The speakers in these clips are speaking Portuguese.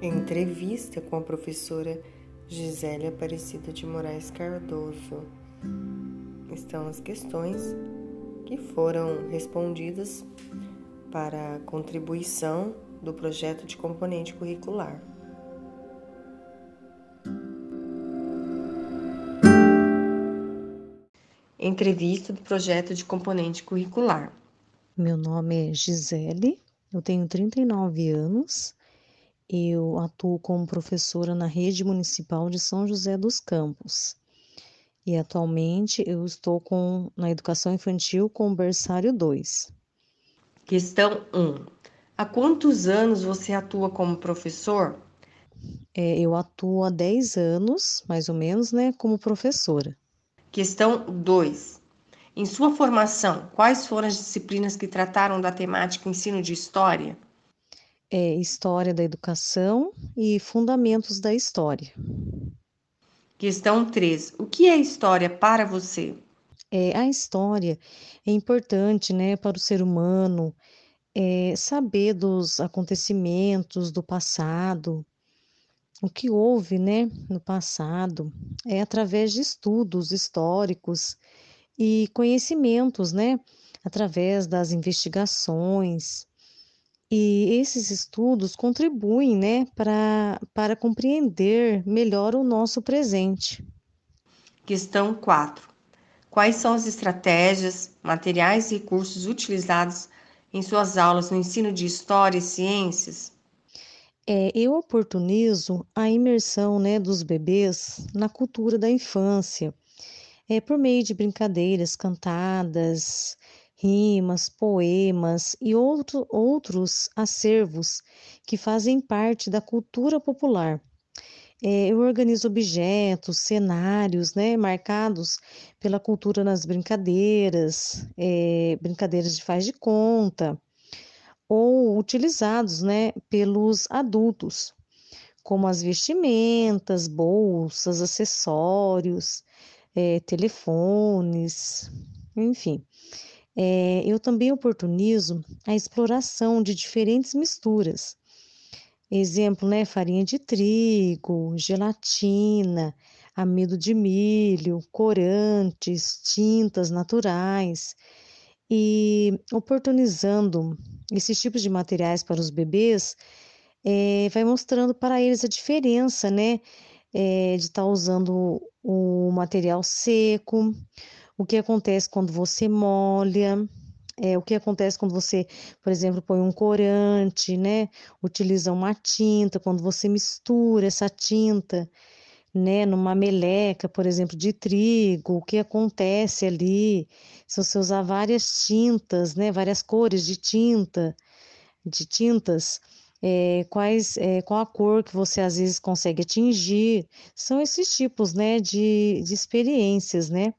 Entrevista com a professora Gisele Aparecida de Moraes Cardoso. Estão as questões que foram respondidas para a contribuição do projeto de componente curricular. Entrevista do projeto de componente curricular. Meu nome é Gisele, eu tenho 39 anos, eu atuo como professora na rede municipal de São José dos Campos e atualmente eu estou com, na educação infantil com o berçário 2. Questão 1. Há quantos anos você atua como professor? É, eu atuo há 10 anos, mais ou menos, né, como professora. Questão 2. Em sua formação, quais foram as disciplinas que trataram da temática ensino de história? É, história da educação e fundamentos da história. Questão 3. O que é história para você? É, a história é importante né, para o ser humano é, saber dos acontecimentos do passado, o que houve né, no passado, é através de estudos históricos e conhecimentos, né, através das investigações. E esses estudos contribuem né, para, para compreender melhor o nosso presente. Questão 4. Quais são as estratégias, materiais e recursos utilizados em suas aulas no ensino de História e Ciências? É, eu oportunizo a imersão né, dos bebês na cultura da infância, é, por meio de brincadeiras cantadas, rimas, poemas e outro, outros acervos que fazem parte da cultura popular. É, eu organizo objetos, cenários, né, marcados pela cultura nas brincadeiras, é, brincadeiras de faz de conta, ou utilizados, né, pelos adultos, como as vestimentas, bolsas, acessórios, é, telefones, enfim. É, eu também oportunizo a exploração de diferentes misturas. Exemplo, né? Farinha de trigo, gelatina, amido de milho, corantes, tintas naturais. E oportunizando esses tipos de materiais para os bebês, é, vai mostrando para eles a diferença, né? É, de estar tá usando o material seco, o que acontece quando você molha, é, o que acontece quando você, por exemplo, põe um corante, né? Utiliza uma tinta, quando você mistura essa tinta, né, numa meleca, por exemplo, de trigo, o que acontece ali? Se você usar várias tintas, né, várias cores de tinta, de tintas, é, quais, é, qual a cor que você às vezes consegue atingir? São esses tipos, né, de, de experiências, né?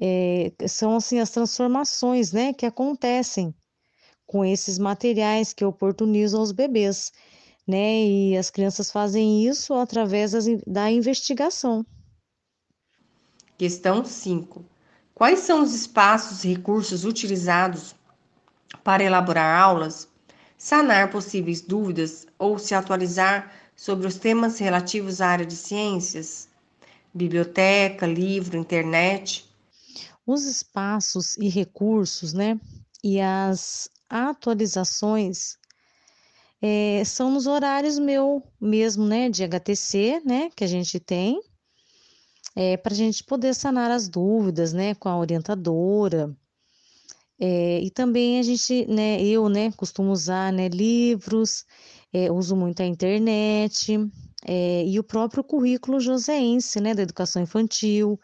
é, são assim as transformações né, que acontecem com esses materiais que oportunizam os bebês. Né? E as crianças fazem isso através das, da investigação. Questão 5. Quais são os espaços e recursos utilizados para elaborar aulas, sanar possíveis dúvidas ou se atualizar sobre os temas relativos à área de ciências? Biblioteca, livro, internet os espaços e recursos, né? E as atualizações é, são nos horários meu mesmo, né? De HTC, né? Que a gente tem, é, para a gente poder sanar as dúvidas, né? Com a orientadora. É, e também a gente, né? Eu, né? Costumo usar, né? Livros, é, uso muito a internet. É, e o próprio currículo joseense, né, da educação infantil,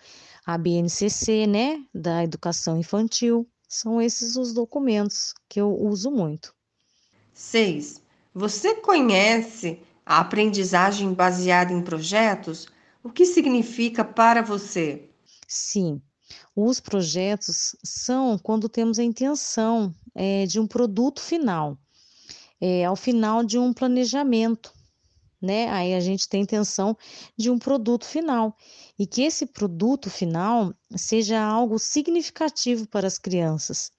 a BNCC, né, da educação infantil. São esses os documentos que eu uso muito. 6. Você conhece a aprendizagem baseada em projetos? O que significa para você? Sim, os projetos são quando temos a intenção é, de um produto final, é, ao final de um planejamento, né? Aí a gente tem intenção de um produto final e que esse produto final seja algo significativo para as crianças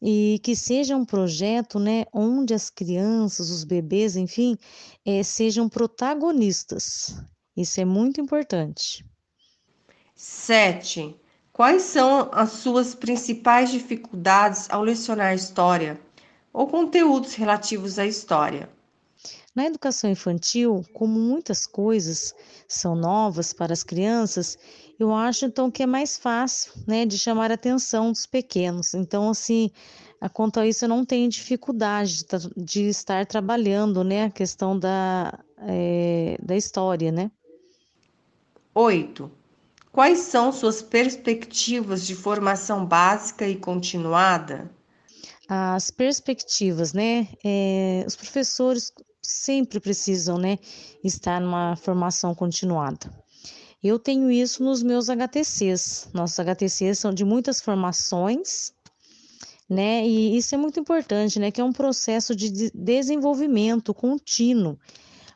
e que seja um projeto, né, onde as crianças, os bebês, enfim, é, sejam protagonistas. Isso é muito importante. Sete. Quais são as suas principais dificuldades ao lecionar história ou conteúdos relativos à história? Na educação infantil, como muitas coisas são novas para as crianças, eu acho então que é mais fácil, né, de chamar a atenção dos pequenos. Então, assim, quanto a isso, eu não tenho dificuldade de, de estar trabalhando, né, a questão da, é, da história, né. Oito. Quais são suas perspectivas de formação básica e continuada? As perspectivas, né? É, os professores sempre precisam, né, estar numa formação continuada. Eu tenho isso nos meus HTCs. Nossos HTCs são de muitas formações, né? E isso é muito importante, né? Que é um processo de desenvolvimento contínuo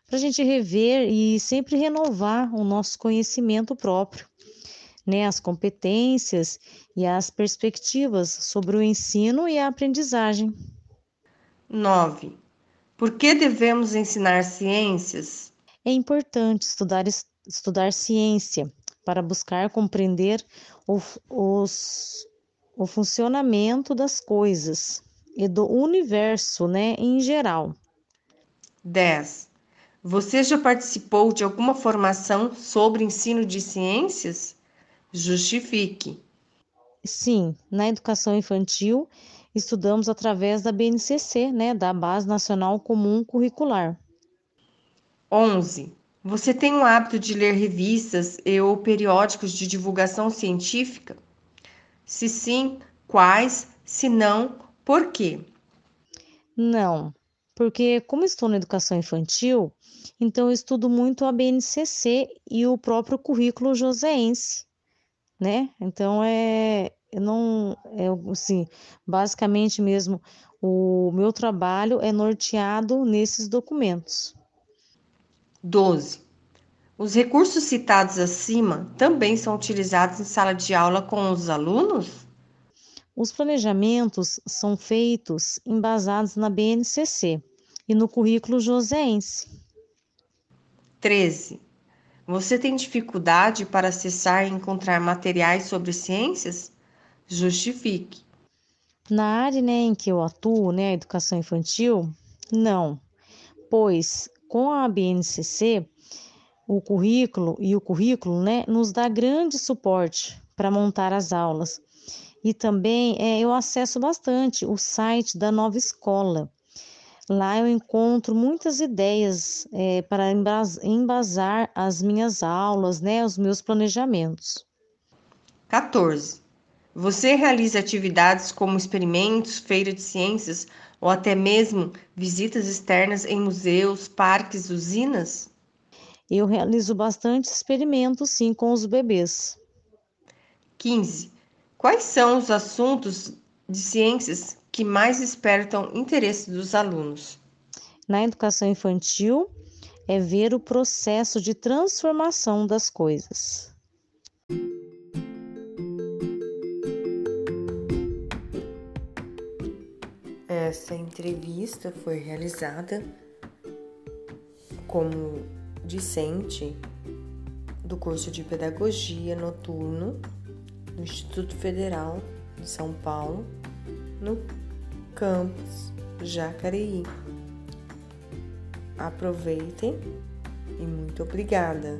para a gente rever e sempre renovar o nosso conhecimento próprio, né? As competências e as perspectivas sobre o ensino e a aprendizagem. 9. Por que devemos ensinar ciências? É importante estudar, estudar ciência para buscar compreender o, os, o funcionamento das coisas e do universo né, em geral. 10. Você já participou de alguma formação sobre ensino de ciências? Justifique. Sim, na educação infantil estudamos através da BNCC, né, da Base Nacional Comum Curricular. 11. Você tem o hábito de ler revistas e ou periódicos de divulgação científica? Se sim, quais? Se não, por quê? Não, porque como estou na educação infantil, então eu estudo muito a BNCC e o próprio currículo joseense, né? Então é eu não, é, assim, basicamente mesmo, o meu trabalho é norteado nesses documentos. 12. Os recursos citados acima também são utilizados em sala de aula com os alunos? Os planejamentos são feitos embasados na BNCC e no currículo joseense. 13. Você tem dificuldade para acessar e encontrar materiais sobre ciências? Justifique. Na área né, em que eu atuo, né, a educação infantil, não, pois com a BNCC, o currículo e o currículo né, nos dá grande suporte para montar as aulas. E também é, eu acesso bastante o site da nova escola. Lá eu encontro muitas ideias é, para embasar as minhas aulas, né, os meus planejamentos. 14. Você realiza atividades como experimentos, feira de ciências ou até mesmo visitas externas em museus, parques, usinas? Eu realizo bastante experimentos, sim, com os bebês. 15. Quais são os assuntos de ciências que mais despertam interesse dos alunos? Na educação infantil, é ver o processo de transformação das coisas. Essa entrevista foi realizada como discente do curso de Pedagogia Noturno do Instituto Federal de São Paulo, no campus Jacareí. Aproveitem e muito obrigada!